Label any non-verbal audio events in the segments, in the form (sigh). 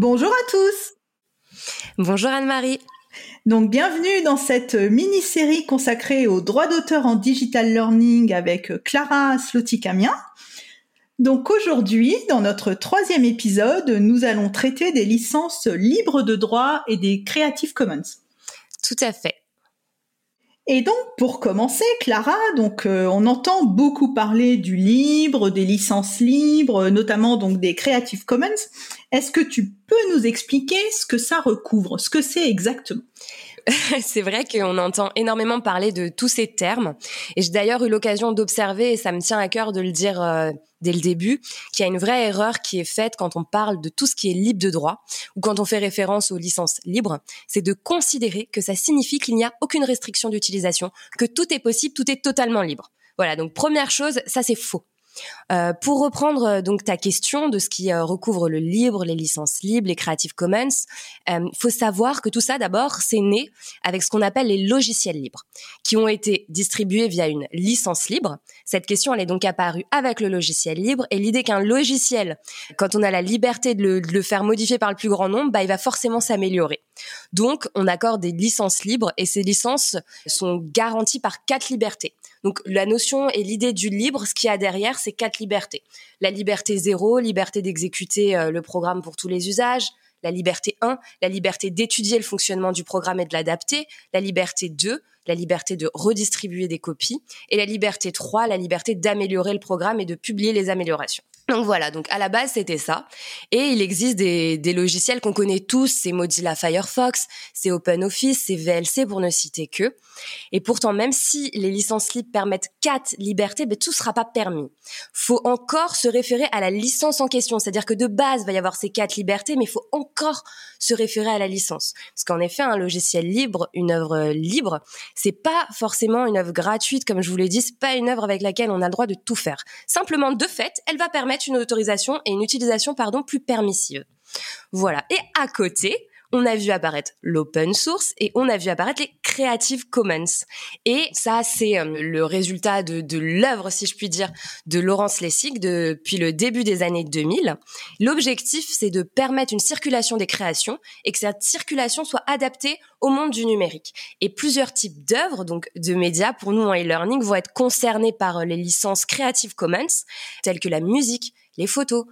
Bonjour à tous Bonjour Anne-Marie donc bienvenue dans cette mini-série consacrée aux droits d'auteur en digital learning avec Clara Slotikamian. Donc aujourd'hui, dans notre troisième épisode, nous allons traiter des licences libres de droit et des Creative Commons. Tout à fait. Et donc, pour commencer, Clara, donc euh, on entend beaucoup parler du libre, des licences libres, notamment donc des Creative Commons. Est-ce que tu peux nous expliquer ce que ça recouvre, ce que c'est exactement? (laughs) C'est vrai qu'on entend énormément parler de tous ces termes. Et j'ai d'ailleurs eu l'occasion d'observer, et ça me tient à cœur de le dire euh, dès le début, qu'il y a une vraie erreur qui est faite quand on parle de tout ce qui est libre de droit, ou quand on fait référence aux licences libres, c'est de considérer que ça signifie qu'il n'y a aucune restriction d'utilisation, que tout est possible, tout est totalement libre. Voilà, donc première chose, ça c'est faux. Euh, pour reprendre euh, donc ta question de ce qui euh, recouvre le libre, les licences libres, les Creative Commons, faut savoir que tout ça d'abord c'est né avec ce qu'on appelle les logiciels libres, qui ont été distribués via une licence libre. Cette question elle est donc apparue avec le logiciel libre et l'idée qu'un logiciel, quand on a la liberté de le, de le, faire modifier par le plus grand nombre, bah, il va forcément s'améliorer. Donc on accorde des licences libres et ces licences sont garanties par quatre libertés. Donc la notion et l'idée du libre, ce qu'il y a derrière, c'est quatre libertés. La liberté zéro, liberté d'exécuter euh, le programme pour tous les usages. La liberté 1, la liberté d'étudier le fonctionnement du programme et de l'adapter. La liberté 2, la liberté de redistribuer des copies. Et la liberté 3, la liberté d'améliorer le programme et de publier les améliorations. Donc voilà, donc à la base c'était ça. Et il existe des, logiciels qu'on connaît tous, c'est Mozilla Firefox, c'est OpenOffice, c'est VLC pour ne citer que. Et pourtant, même si les licences libres permettent quatre libertés, ben, tout sera pas permis. Faut encore se référer à la licence en question, c'est-à-dire que de base il va y avoir ces quatre libertés, mais il faut encore se référer à la licence. Parce qu'en effet, un logiciel libre, une œuvre libre, c'est pas forcément une œuvre gratuite, comme je vous l'ai dit, c'est pas une œuvre avec laquelle on a le droit de tout faire. Simplement, de fait, elle va permettre une autorisation et une utilisation pardon plus permissive. Voilà. Et à côté, on a vu apparaître l'open source et on a vu apparaître les Creative Commons. Et ça, c'est euh, le résultat de, de l'œuvre, si je puis dire, de Laurence Lessig depuis le début des années 2000. L'objectif, c'est de permettre une circulation des créations et que cette circulation soit adaptée au monde du numérique. Et plusieurs types d'œuvres, donc de médias, pour nous en e-learning, vont être concernés par les licences Creative Commons, telles que la musique, les photos,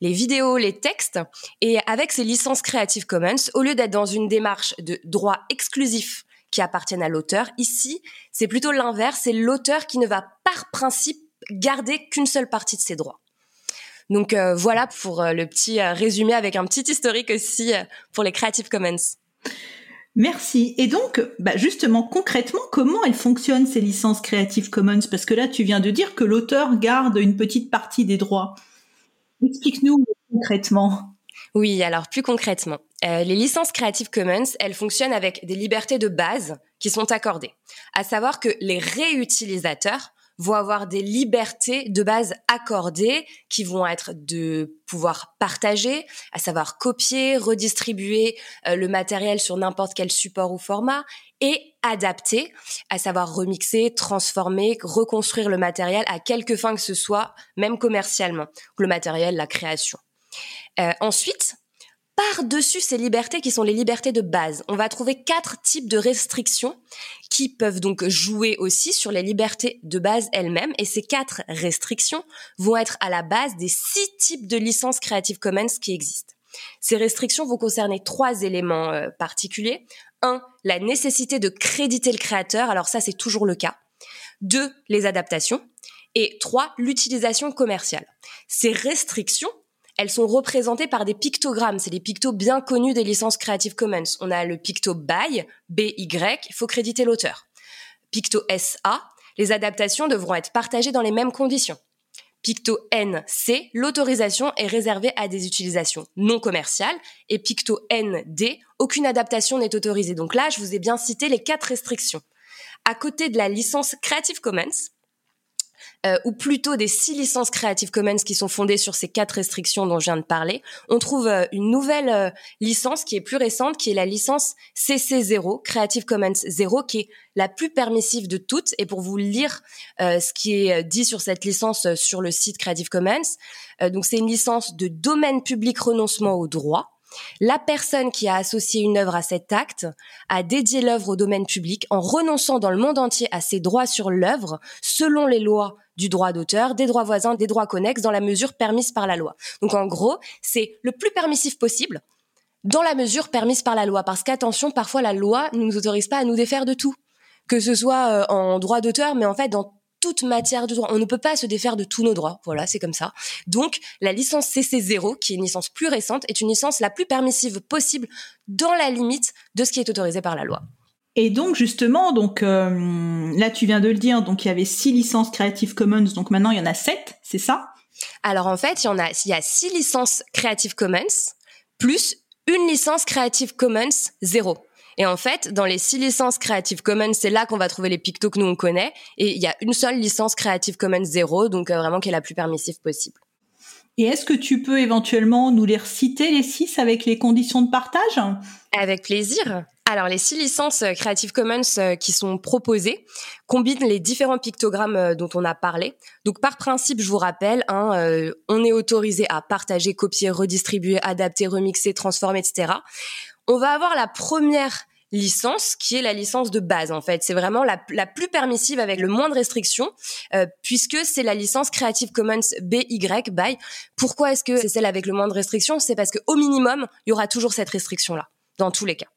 les vidéos, les textes. Et avec ces licences Creative Commons, au lieu d'être dans une démarche de droit exclusif qui appartiennent à l'auteur, ici, c'est plutôt l'inverse, c'est l'auteur qui ne va par principe garder qu'une seule partie de ses droits. Donc euh, voilà pour euh, le petit euh, résumé avec un petit historique aussi pour les Creative Commons. Merci. Et donc, bah justement, concrètement, comment elles fonctionnent ces licences Creative Commons? Parce que là, tu viens de dire que l'auteur garde une petite partie des droits. Explique-nous concrètement. Oui, alors plus concrètement, euh, les licences Creative Commons, elles fonctionnent avec des libertés de base qui sont accordées. À savoir que les réutilisateurs vont avoir des libertés de base accordées qui vont être de pouvoir partager, à savoir copier, redistribuer euh, le matériel sur n'importe quel support ou format et adapter, à savoir remixer, transformer, reconstruire le matériel à quelque fin que ce soit, même commercialement, le matériel, la création. Euh, ensuite, par-dessus ces libertés qui sont les libertés de base, on va trouver quatre types de restrictions qui peuvent donc jouer aussi sur les libertés de base elles-mêmes. Et ces quatre restrictions vont être à la base des six types de licences Creative Commons qui existent. Ces restrictions vont concerner trois éléments euh, particuliers. Un, la nécessité de créditer le créateur. Alors ça, c'est toujours le cas. Deux, les adaptations. Et trois, l'utilisation commerciale. Ces restrictions elles sont représentées par des pictogrammes. C'est des pictos bien connus des licences Creative Commons. On a le picto BY, BY, il faut créditer l'auteur. Picto SA, les adaptations devront être partagées dans les mêmes conditions. Picto NC, l'autorisation est réservée à des utilisations non commerciales et Picto ND, aucune adaptation n'est autorisée. Donc là, je vous ai bien cité les quatre restrictions. À côté de la licence Creative Commons, euh, ou plutôt des six licences Creative Commons qui sont fondées sur ces quatre restrictions dont je viens de parler, on trouve euh, une nouvelle euh, licence qui est plus récente, qui est la licence CC0, Creative Commons 0, qui est la plus permissive de toutes. Et pour vous lire ce qui est dit sur cette licence sur le site Creative Commons, donc c'est une licence de domaine public renoncement au droit. La personne qui a associé une œuvre à cet acte a dédié l'œuvre au domaine public en renonçant dans le monde entier à ses droits sur l'œuvre selon les lois du droit d'auteur, des droits voisins, des droits connexes dans la mesure permise par la loi. Donc en gros, c'est le plus permissif possible dans la mesure permise par la loi. Parce qu'attention, parfois la loi ne nous autorise pas à nous défaire de tout. Que ce soit euh, en droit d'auteur, mais en fait dans toute matière de droit. On ne peut pas se défaire de tous nos droits. Voilà, c'est comme ça. Donc, la licence CC0, qui est une licence plus récente, est une licence la plus permissive possible dans la limite de ce qui est autorisé par la loi. Et donc justement, donc euh, là tu viens de le dire, donc il y avait six licences Creative Commons, donc maintenant il y en a sept, c'est ça? Alors en fait, il y en a, il y a six licences Creative Commons plus une licence Creative Commons zéro. Et en fait, dans les six licences Creative Commons, c'est là qu'on va trouver les pictos que nous on connaît. Et il y a une seule licence Creative Commons zéro, donc euh, vraiment qui est la plus permissive possible. Et est-ce que tu peux éventuellement nous les reciter les six avec les conditions de partage? Avec plaisir. Alors, les six licences euh, Creative Commons euh, qui sont proposées combinent les différents pictogrammes dont on a parlé. Donc, par principe, je vous rappelle, hein, on est autorisé à partager, copier, redistribuer, adapter, remixer, transformer, etc. On va avoir la première licence qui est la licence de base en fait. C'est vraiment la, plus permissive avec le moins de restrictions puisque c'est la licence Creative Commons BY by. Pourquoi est-ce que c'est celle avec le moins de restrictions? C'est parce qu'au minimum, il y aura toujours cette restriction là dans tous les cas.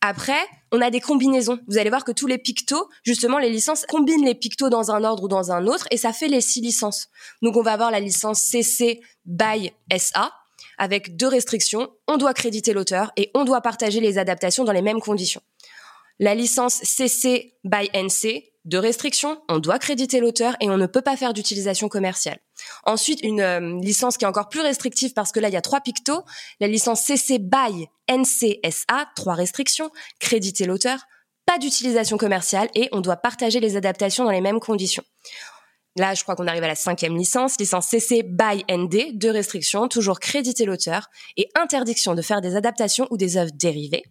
Après, on a des combinaisons. Vous allez voir que tous les pictos, justement, les licences combinent les pictos dans un ordre ou dans un autre et ça fait les six licences. Donc, on va avoir la licence CC by SA avec deux restrictions. On doit créditer l'auteur et on doit partager les adaptations dans les mêmes conditions. La licence CC by NC, deux restrictions, on doit créditer l'auteur et on ne peut pas faire d'utilisation commerciale. Ensuite, une euh, licence qui est encore plus restrictive parce que là, il y a trois pictos. La licence CC by NCSA, trois restrictions, créditer l'auteur, pas d'utilisation commerciale et on doit partager les adaptations dans les mêmes conditions. Là, je crois qu'on arrive à la cinquième licence, licence CC by ND, deux restrictions, toujours créditer l'auteur et interdiction de faire des adaptations ou des œuvres dérivées.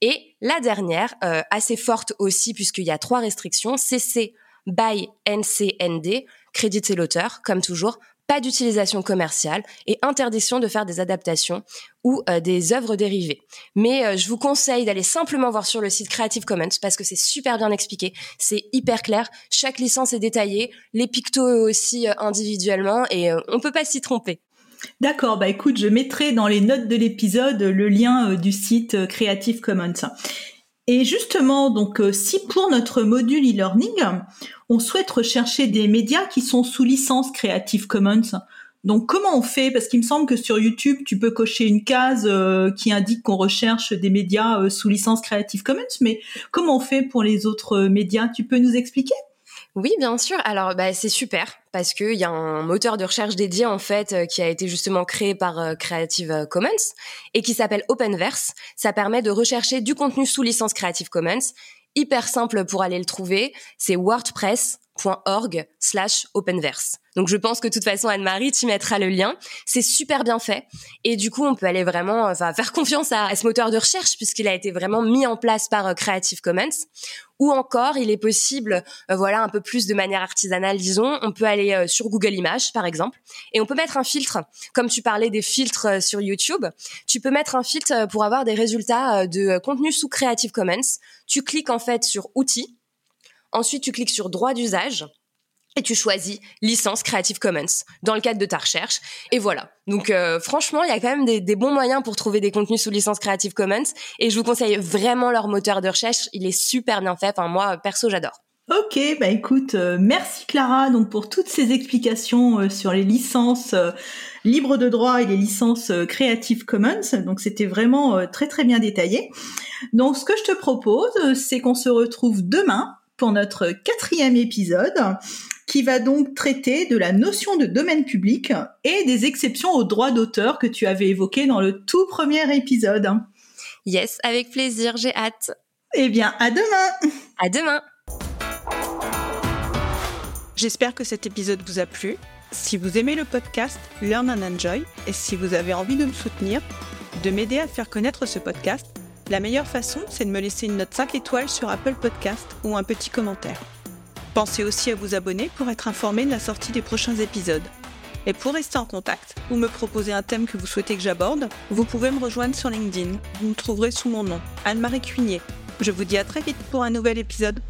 Et la dernière, euh, assez forte aussi puisqu'il y a trois restrictions, CC by NCND, créditer l'auteur, comme toujours, pas d'utilisation commerciale et interdiction de faire des adaptations ou euh, des œuvres dérivées. Mais euh, je vous conseille d'aller simplement voir sur le site Creative Commons parce que c'est super bien expliqué, c'est hyper clair, chaque licence est détaillée, les pictos aussi euh, individuellement et on peut pas s'y tromper. D'accord, bah écoute, je mettrai dans les notes de l'épisode le lien du site Creative Commons. Et justement, donc, euh, si pour notre module e-learning, on souhaite rechercher des médias qui sont sous licence Creative Commons, donc comment on fait? Parce qu'il me semble que sur YouTube, tu peux cocher une case euh, qui indique qu'on recherche des médias euh, sous licence Creative Commons, mais comment on fait pour les autres médias? Tu peux nous expliquer? Oui, bien sûr. Alors, bah, c'est super parce qu'il y a un moteur de recherche dédié en fait euh, qui a été justement créé par euh, Creative Commons et qui s'appelle Openverse. Ça permet de rechercher du contenu sous licence Creative Commons. Hyper simple pour aller le trouver. C'est wordpress.org slash openverse. Donc je pense que de toute façon Anne-Marie tu mettras le lien. C'est super bien fait et du coup on peut aller vraiment enfin faire confiance à, ce moteur de recherche puisqu'il a été vraiment mis en place par euh, Creative Commons. Ou encore il est possible euh, voilà un peu plus de manière artisanale disons, on peut aller euh, sur Google Images par exemple et on peut mettre un filtre comme tu parlais des filtres sur YouTube, tu peux mettre un filtre pour avoir des résultats de contenu sous Creative Commons. Tu cliques en fait sur outils Ensuite, tu cliques sur droit d'usage et tu choisis licence Creative Commons dans le cadre de ta recherche. Et voilà. Donc euh, franchement, il y a quand même des, bons moyens pour trouver des contenus sous licence Creative Commons. Et je vous conseille vraiment leur moteur de recherche. Il est super bien fait. Enfin moi, perso, j'adore. Ok, bah écoute, euh, merci Clara donc pour toutes ces explications euh, sur les licences libres de droit et les licences Creative Commons. Donc c'était vraiment très très bien détaillé. Donc ce que je te propose, c'est qu'on se retrouve demain pour notre quatrième épisode qui va donc traiter de la notion de domaine public et des exceptions aux droits d'auteur que tu avais évoquées dans le tout premier épisode. Yes, avec plaisir, j'ai hâte. Eh bien, à demain À demain J'espère que cet épisode vous a plu. Si vous aimez le podcast Learn and Enjoy et si vous avez envie de me soutenir, de m'aider à faire connaître ce podcast, la meilleure façon, c'est de me laisser une note 5 étoiles sur Apple Podcast ou un petit commentaire. Pensez aussi à vous abonner pour être informé de la sortie des prochains épisodes. Et pour rester en contact ou me proposer un thème que vous souhaitez que j'aborde, vous pouvez me rejoindre sur LinkedIn. Vous me trouverez sous mon nom, Anne-Marie Cuigné. Je vous dis à très vite pour un nouvel épisode.